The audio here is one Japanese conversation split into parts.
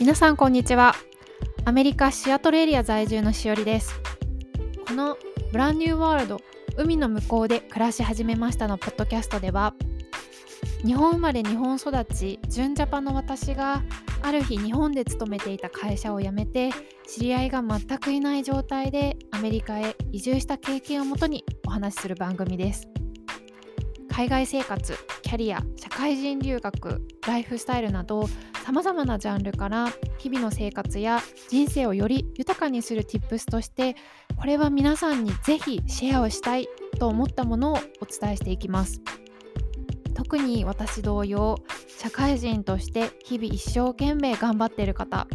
皆さんこんにちは。アメリカシアトルエリア在住のしおりです。このブランニューワールド海の向こうで暮らし始めましたのポッドキャストでは日本生まれ日本育ち純ジャパンの私がある日日本で勤めていた会社を辞めて知り合いが全くいない状態でアメリカへ移住した経験をもとにお話しする番組です。海外生活キャリア社会人留学ライフスタイルなどさまざまなジャンルから日々の生活や人生をより豊かにする Tips としてこれは皆さんにぜひシェアをしたいと思ったものをお伝えしていきます。特に私同様社会人として日々一生懸命頑張っている方。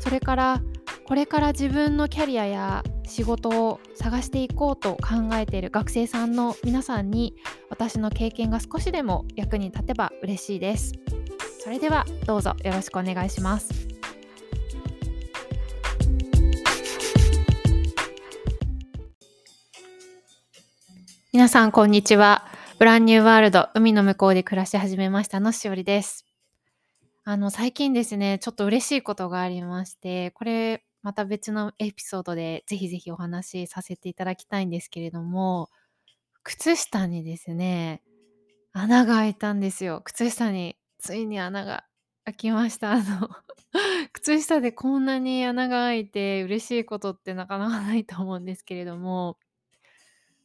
それからこれから自分のキャリアや仕事を探していこうと考えている学生さんの皆さんに私の経験が少しでも役に立てば嬉しいです。それではどうぞよろしくお願いします。皆さんこんにちは。ブランニューワールド海の向こうで暮らし始めましたのしおりです。あの最近ですねちょっと嬉しいことがありましてこれまた別のエピソードでぜひぜひお話しさせていただきたいんですけれども、靴下にですね、穴が開いたんですよ。靴下についに穴が開きました。あの 靴下でこんなに穴が開いて嬉しいことってなかなかないと思うんですけれども、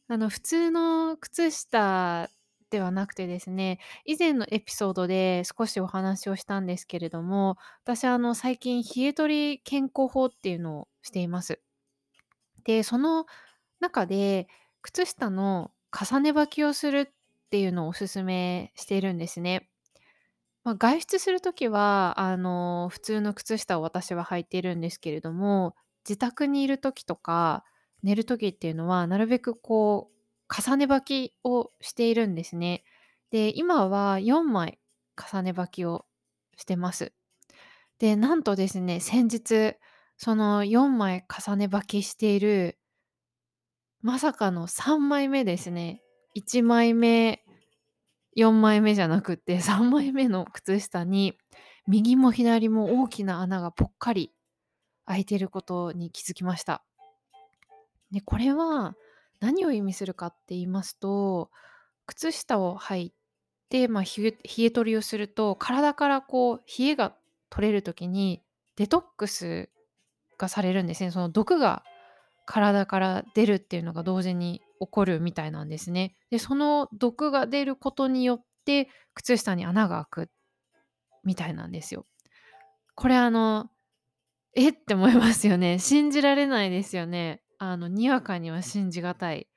あの普通の靴下ではなくてですね、以前のエピソードで少しお話をしたんですけれども、私あの最近冷え取り健康法っていうのをしています。で、その中で靴下の重ね履きをするっていうのをおすすめしているんですね。まあ、外出するときはあの普通の靴下を私は履いているんですけれども、自宅にいる時とか寝る時っていうのはなるべくこう重ね履きをしているんですね。で、今は4枚重ね履きをしてます。で、なんとですね、先日、その4枚重ね履きしている、まさかの3枚目ですね。1枚目、4枚目じゃなくて3枚目の靴下に右も左も大きな穴がぽっかり開いていることに気づきました。でこれは何を意味するかって言いますと靴下を履いて、まあ、冷え取りをすると体からこう冷えが取れる時にデトックスがされるんですねその毒が体から出るっていうのが同時に起こるみたいなんですねでその毒が出ることによって靴下に穴が開くみたいなんですよこれあのえって思いますよね 信じられないですよねあの、にわかには信じがたい。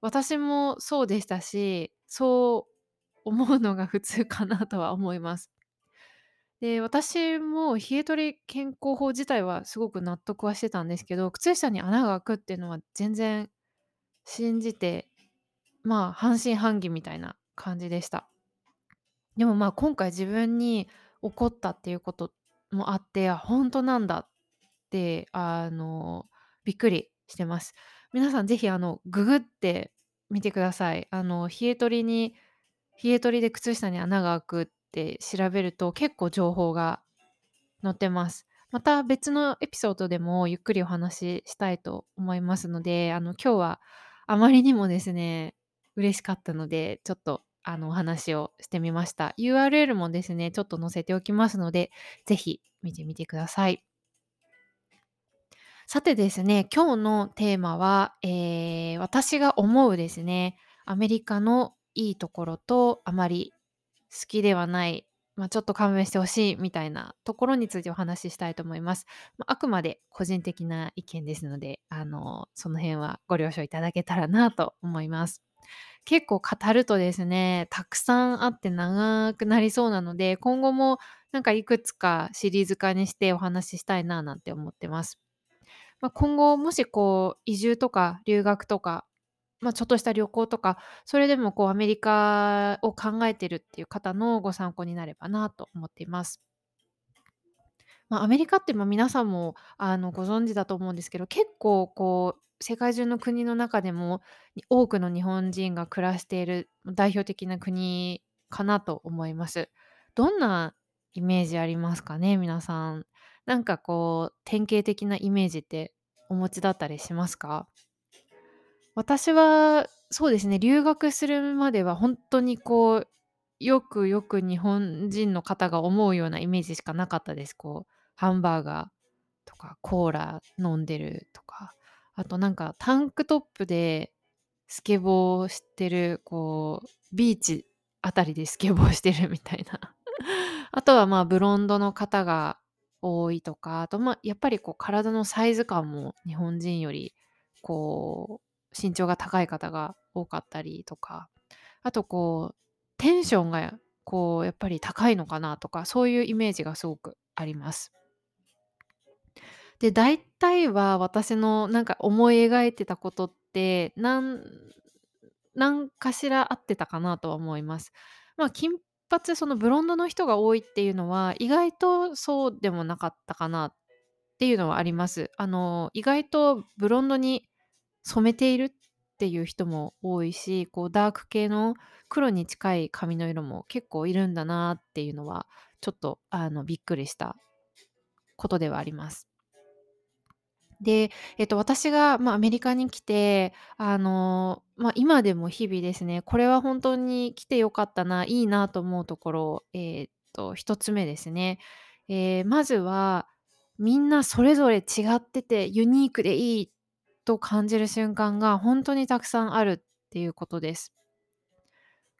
私もそうでしたし、そう思うのが普通かなとは思います。で、私も冷え取り健康法自体はすごく納得はしてたんですけど、靴下に穴が開くっていうのは全然信じて、まあ半信半疑みたいな感じでした。でもまあ今回自分に起こったっていうこともあって、本当なんだって、あの、びっくりしてます。皆さんぜひあのググってみてください。あの冷え取りに冷え取りで靴下に穴が開くって調べると結構情報が載ってます。また別のエピソードでもゆっくりお話ししたいと思いますので、あの今日はあまりにもですね、嬉しかったので、ちょっとあのお話をしてみました。URL もですね、ちょっと載せておきますので、ぜひ見てみてください。さてですね、今日のテーマは、えー、私が思うですね、アメリカのいいところとあまり好きではない、まあ、ちょっと勘弁してほしいみたいなところについてお話ししたいと思います。まあ、あくまで個人的な意見ですので、あの、その辺はご了承いただけたらなと思います。結構語るとですね、たくさんあって長くなりそうなので、今後もなんかいくつかシリーズ化にしてお話ししたいななんて思ってます。まあ、今後もしこう移住とか留学とか、まあ、ちょっとした旅行とかそれでもこうアメリカを考えてるっていう方のご参考になればなと思っています。まあ、アメリカってま皆さんもあのご存知だと思うんですけど結構こう世界中の国の中でも多くの日本人が暮らしている代表的な国かなと思います。どんなイメージありますかね皆さん。なんかこう典型的なイメージってお持ちだったりしますか？私はそうですね、留学するまではほんとにこう、よくよく日本人の方が思うようなイメージしかなかったです。こう、ハンバーガーとかコーラ飲んでるとか、あとなんかタンクトップでスケボーしてる、こう、ビーチあたりでスケボーしてるみたいな。あとは、まあ、ブロンドの方が多いとか、あと、まあ、やっぱりこう体のサイズ感も日本人よりこう身長が高い方が多かったりとか、あとこうテンションがこうやっぱり高いのかなとか、そういうイメージがすごくあります。で、大体は私のなんか思い描いてたことって、なんかしら合ってたかなとは思います。まあ、金髪、そのブロンドの人が多いっていうのは、意外とそうでもなかったかなっていうのはあります。あの、意外とブロンドに染めているっていう人も多いし、こうダーク系の黒に近い髪の色も結構いるんだなっていうのは、ちょっとあのびっくりしたことではあります。で、えっと、私が、まあ、アメリカに来て、あの、まあ、今でも日々ですね、これは本当に来てよかったな、いいなと思うところ、えーっと、一つ目ですね。えーまずは、みんなそれぞれ違っててユニークでいいと感じる瞬間が本当にたくさんあるっていうことです。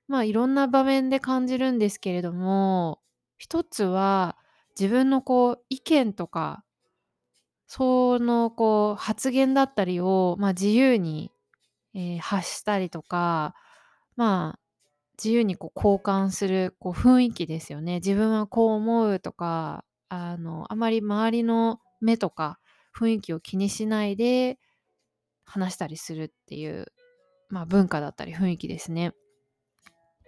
まあ、いろんな場面で感じるんですけれども、一つは自分のこう意見とかその、こう、発言だったりを、まあ、自由に、えー発したりとか、まあ、自由にこう交換するこう雰囲気ですよね。自分はこう思うとか、あの、あまり周りの目とか雰囲気を気にしないで話したりするっていう、まあ、文化だったり雰囲気ですね。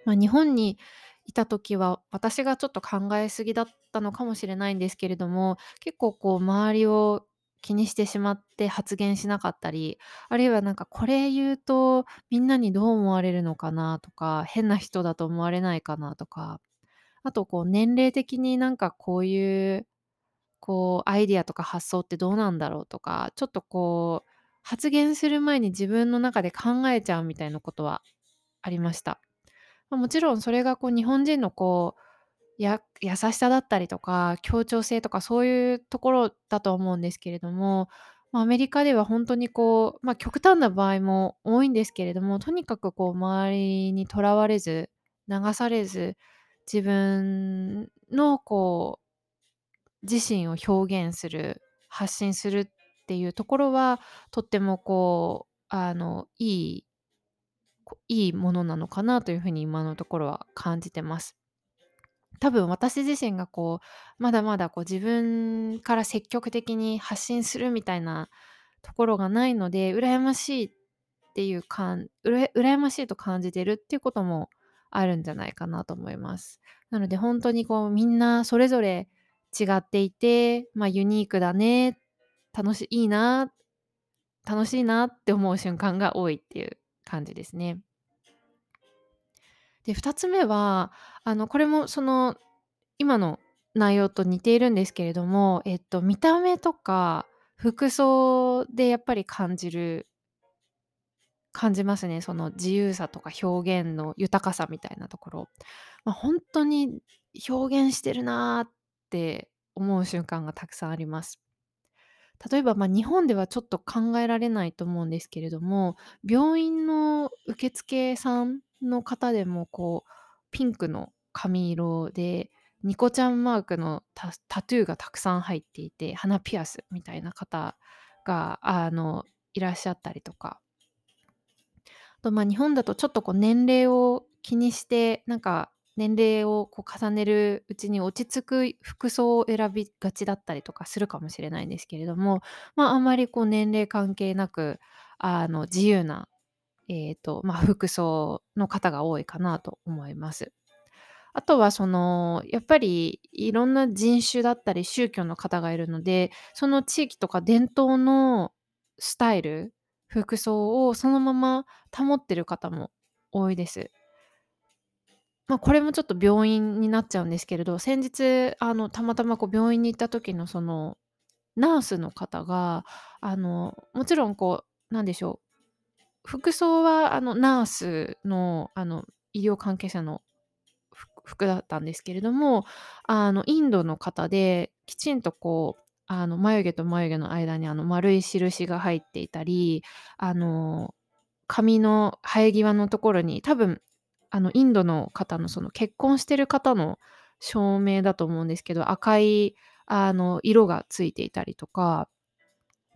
まあ、日本にいた時は私がちょっと考えすぎだったのかもしれないんですけれども結構こう周りを気にしてしまって発言しなかったりあるいはなんかこれ言うとみんなにどう思われるのかなとか変な人だと思われないかなとかあとこう年齢的になんかこういうこうアイディアとか発想ってどうなんだろうとかちょっとこう発言する前に自分の中で考えちゃうみたいなことはありました。ま、もちろんそれがこう日本人のこう、や優しさだったりとか、協調性とかそういうところだと思うんですけれども、ま、アメリカではほんとにこう、ま、極端な場合も多いんですけれども、とにかくこう周りにとらわれず、流されず、自分のこう、自身を表現する、発信するっていうところは、とってもこう、あの、いいいいものなのかなというふうに今のところは感じてます。多分私自身がこう、まだまだこう自分から積極的に発信するみたいなところがないので、羨ましいっていうかんうら羨ましいと感じてるっていうこともあるんじゃないかなと思います。なので本当にこうみんなそれぞれ違っていて、ま、ユニークだね、楽しいいな、楽しいなって思う瞬間が多いっていう感じですね。で、2つ目は、あの、これもその、今の内容と似ているんですけれども、えっと、見た目とか服装でやっぱり感じる感じますね。その自由さとか表現の豊かさみたいなところ。ま、ほんとに表現してるなって思う瞬間がたくさんあります。例えば、ま、日本ではちょっと考えられないと思うんですけれども、病院の受付さんの方でも、こう、ピンクの髪色で、ニコちゃんマークのタタトゥーがたくさん入っていて、鼻ピアスみたいな方が、あの、いらっしゃったりとか。あと、ま、日本だとちょっとこう年齢を気にして、なんか年齢をこう重ねるうちに落ち着く服装を選びがちだったりとかするかもしれないんですけれども、まあ、あまりこう年齢関係なく、あの、自由な、えっと、まあ、服装の方が多いかなと思います。あとはその、やっぱりいろんな人種だったり宗教の方がいるので、その地域とか伝統のスタイル、服装をそのまま保ってる方も多いです。ま、これもちょっと病院になっちゃうんですけれど、先日あの、たまたまこう病院に行った時のその、ナースの方が、あの、もちろんこう、なんでしょう、服装はあの、ナースのあの、医療関係者の服だったんですけれども、あの、インドの方で、きちんとこう、あの、眉毛と眉毛の間にあの、丸い印が入っていたり、あの、髪の生え際のところに、多分あの、インドの方のその結婚してる方の証明だと思うんですけど、赤いあの、色がついていたりとか、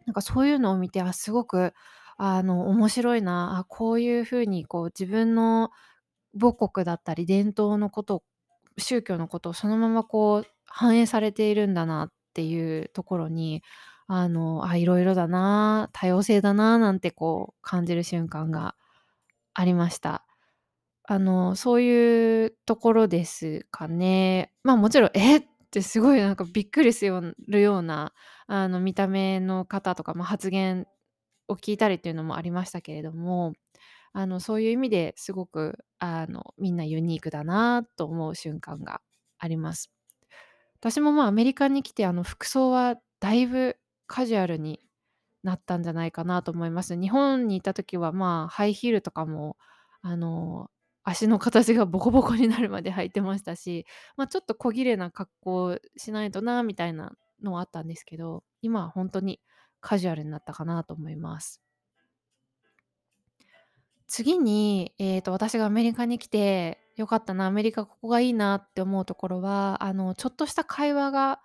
なんかそういうのを見て、あ、すごくあの、面白いな、あ、こういう風にこう自分の母国だったり伝統のこと宗教のことをそのままこう反映されているんだなっていうところに、あの、あ、色々だな、多様性だななんてこう感じる瞬間がありました。あの、そういうところですかね。まあ、もちろん、えっ？てすごいなんかびっくりするような、あの、見た目の方とか、まあ、発言を聞いたりっていうのもありましたけれども、あの、そういう意味ですごくあの、みんなユニークだなと思う瞬間があります。私も、まあ、アメリカに来てあの、服装はだいぶカジュアルになったんじゃないかなと思います。日本にいた時は、まあ、ハイヒールとかもあの、足の形がボコボコになるまで履いてましたし、ま、ちょっと小綺麗な格好しないとなみたいなのはあったんですけど、今はほんとにカジュアルになったかなと思います。次に、ええと、私がアメリカに来て良かったな、アメリカここがいいなって思うところは、あの、ちょっとした会話が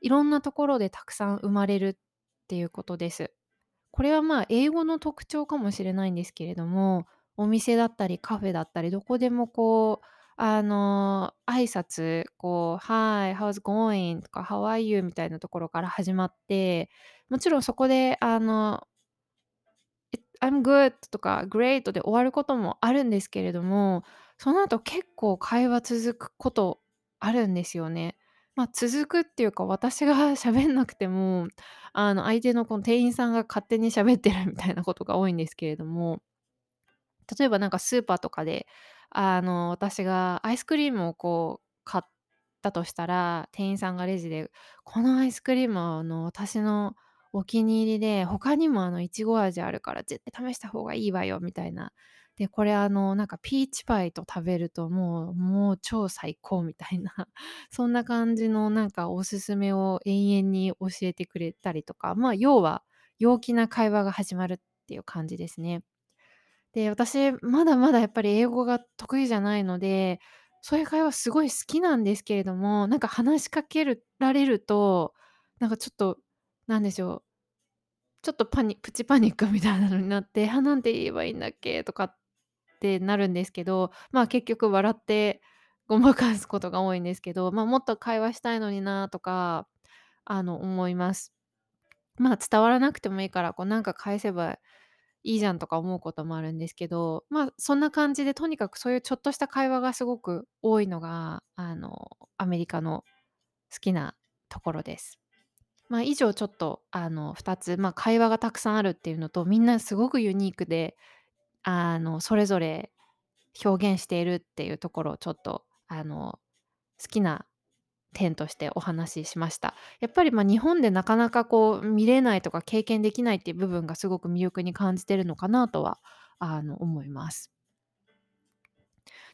いろんなところでたくさん生まれるっていうことです。これは、まあ、英語の特徴かもしれないんですけれども、お店だったりカフェだったり、どこでもこう、あの、挨拶、こう、Hi, how's going? とか How are you? みたいなところから始まって、もちろんそこであの、I'm good とか great で終わることもあるんですけれども、その後結構会話続くことあるんですよね。ま、続くっていうか、私が 喋んなくても、あの、相手のこの店員さんが勝手に喋ってるみたいなことが多いんですけれども。例えばなんかスーパーとかで、あの、私がアイスクリームをこう買ったとしたら、店員さんがレジで「このアイスクリームはあの、私のお気に入りで、他にもあの、いちご味あるから絶対試した方がいいわよ」みたいな。で、これあの、なんかピーチパイと食べるともうもう超最高みたいな、そんな感じのなんかおすすめを延々に教えてくれたりとか、まあ、要は陽気な会話が始まるっていう感じですね。で、私まだまだやっぱり英語が得意じゃないので、そういう会話すごい好きなんですけれども、なんか話しかけられると、なんかちょっと、なんでしょう、ちょっとパニプチパニックみたいなのになって、「あ、なんて言えばいいんだっけ」とかってなるんですけど、まあ、結局笑ってごまかすことが多いんですけど、ま、もっと会話したいのになとか、あの、思います。まあ、伝わらなくてもいいから、こうなんか返せばいいじゃんとか思うこともあるんですけど、まあ、そんな感じでとにかくそういうちょっとした会話がすごく多いのが、あの、アメリカの好きなところです。まあ、以上ちょっとあの、2つ、まあ、会話がたくさんあるっていうのと、みんなすごくユニークで、あの、それぞれ表現しているっていうところをちょっとあの、好きな点としてお話ししました。やっぱり、ま、日本でなかなかこう見れないとか経験できないっていう部分がすごく魅力に感じてるのかなとは、あの、思います。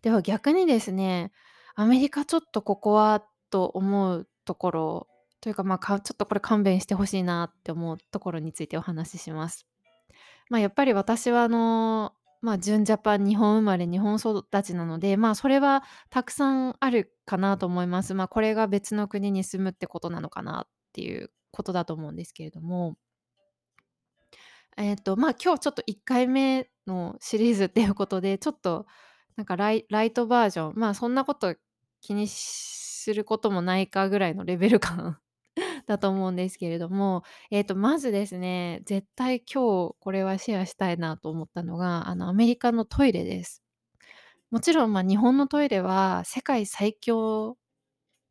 では逆にですね、アメリカちょっとここはと思うところというか、ま、かちょっとこれ勘弁して欲しいなって思うところについてお話しします。ま、やっぱり私はあの、まあ、純ジャパン、日本生まれ日本育ちなので、まあ、それはたくさんあるかなと思います。ま、これが別の国に住むってことなのかなっていうことだと思うんですけれども。えっと、まあ、今日ちょっと1回目のシリーズっていうことで、ちょっとなんかライトバージョン、まあ、そんなこと気にすることもないかぐらいのレベル感 だと思うんですけれども、えっと、まずですね、絶対今日これはシェアしたいなと思ったのが、あの、アメリカのトイレです。もちろん、ま、日本のトイレは世界最強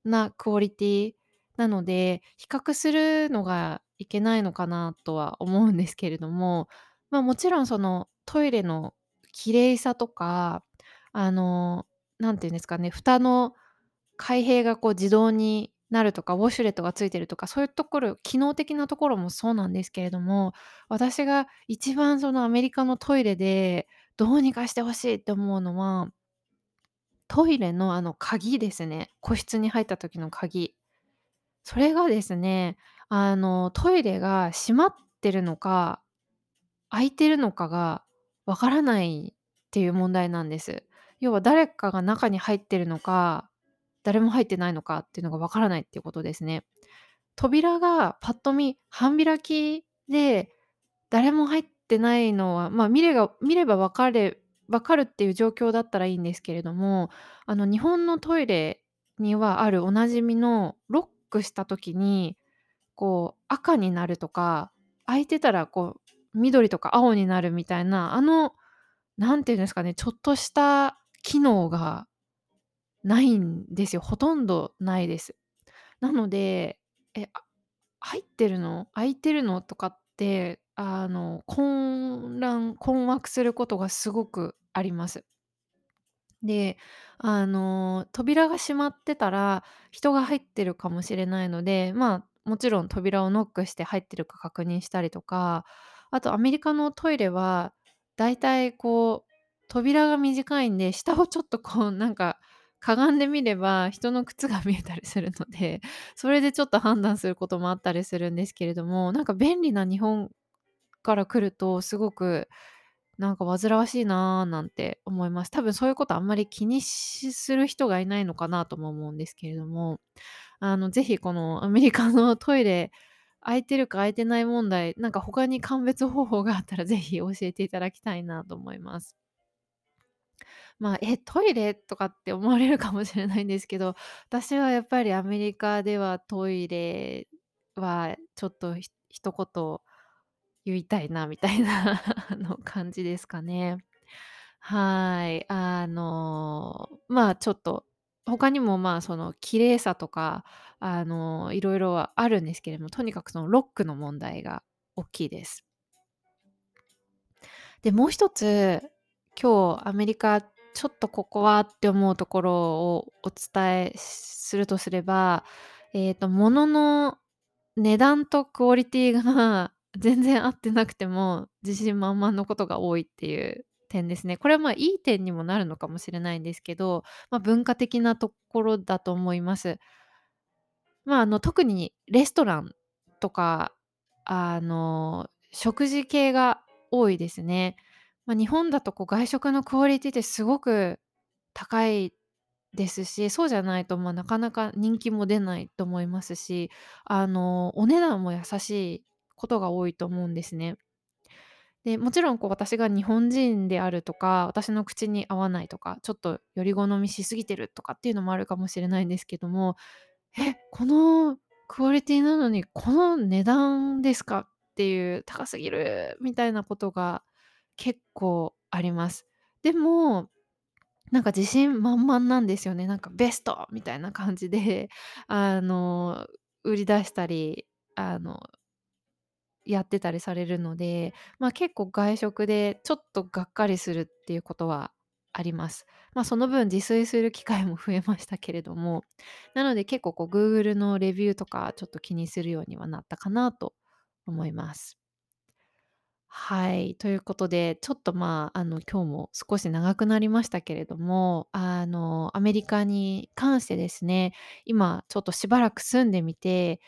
なクオリティなので、比較するのがいけないのかなとは思うんですけれども、ま、もちろんそのトイレの綺麗さとか、あの、何て言うんですかね蓋の開閉がこう自動になるとかウォシュレットがついてるとかそういうところ機能的なところもそうなんですけれども私が一番そのアメリカのトイレでどうにかしてほしいって思うのはトイレのあの鍵ですね個室に入った時の鍵それがですねあのトイレが閉まってるのか開いてるのかがわからないっていう問題なんです。要は誰かが中に入ってるのか誰も入ってないのかっていうのがわからないっていうことですね。扉がパッと見半開きで誰も入ってないのは、まあ、見れが見れば分かれ分かるっていう状況だったらいいんですけれどもあの日本のトイレにはあるおなじみのロックした時にこう赤になるとか開いてたらこう緑とか青になるみたいなあの何て言うんですかねちょっとした機能がないんですよ。ほとんどないです。なので、え、入ってるの？空いてるの？とかって、あの、混乱困惑することがすごくあります。で、あの、扉が閉まってたら、人が入ってるかもしれないので、まあ、もちろん扉をノックして入ってるか確認したりとか、あとアメリカのトイレは、だいたいこう、扉が短いんで、下をちょっとこうなんかかがんでみれば人の靴が 見えたりするので、それでちょっと判断することもあったりするんですけれども、なんか便利な日本から来るとすごくなんか煩わしいなーなんて思います。多分そういうことあんまり気にする人がいないのかなとも思うんですけれども、あの、ぜひこのアメリカのトイレ空いてるか空いてない問題、なんか他に鑑別方法があったらぜひ教えていただきたいなと思います。まあ、え、トイレとかって思われるかもしれないんですけど、私はやっぱりアメリカではトイレはちょっと一言言いたいなみたいな の感じですかね。はい。あの、まあ、ちょっと他にもまあ、その綺麗さとか、あの、いろいろはあるんですけれども、とにかくそのロックの問題が大きいです。で、もう一つ、今日アメリカちょっとここはって思うところをお伝えするとすれば、えっと、物の値段とクオリティが全然合ってなくても、自信満々のことが多いっていう点ですね。これはまあいい点にもなるのかもしれないんですけど、まあ、文化的なところだと思います。まあ、あの特にレストランとかあの食事系が多いですね。まあ、日本だとこう外食のクオリティってすごく高いですし、そうじゃないと、まあ、なかなか人気も出ないと思いますし、あの、お値段も優しいことが多いと思うんですね。で、もちろんこう私が日本人であるとか、私の口に合わないとか、ちょっとより好みしすぎてるとかっていうのもあるかもしれないんですけども、え、このクオリティなのにこの値段ですかっていう高すぎるみたいなことが結構あります。でも、なんか自信満々なんですよね。なんかベストみたいな感じで、あの、売り出したり、あの、やってたりされるので、まあ、結構外食でちょっとがっかりするっていうことはあります。まあ、その分自炊する機会も増えましたけれども、なので結構こう Google のレビューとかちょっと気にするようにはなったかなと思います。はい。ということで、ちょっとまあ、あの、今日も少し長くなりましたけれども、あの、アメリカに関してですね、今ちょっとしばらく住んでみて、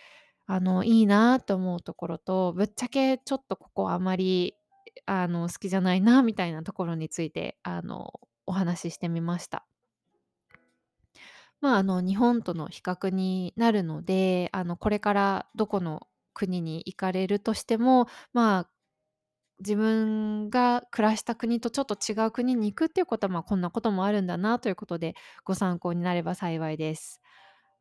あの、いいなと思うところと、ぶっちゃけちょっとここあまり、あの、好きじゃないなみたいなところについて、あの、お話ししてみました。まあ、あの、日本との比較になるので、あの、これからどこの国に行かれるとしても、まあ、自分が暮らした国とちょっと違う国に行くっていうことは、まあ、こんなこともあるんだなということでご参考になれば幸いです。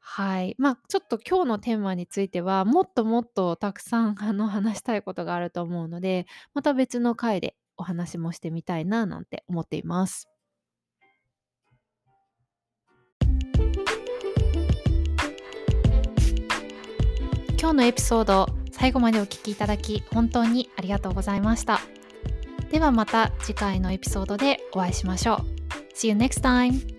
はい。まあ、ちょっと今日のテーマについては、もっともっとたくさんあの話したいことがあると思うので、また別の回でお話もしてみたいななんて思っています。今日のエピソード最後までお聴きいただき本当にありがとうございました。ではまた次回のエピソードでお会いしましょう。See you next time!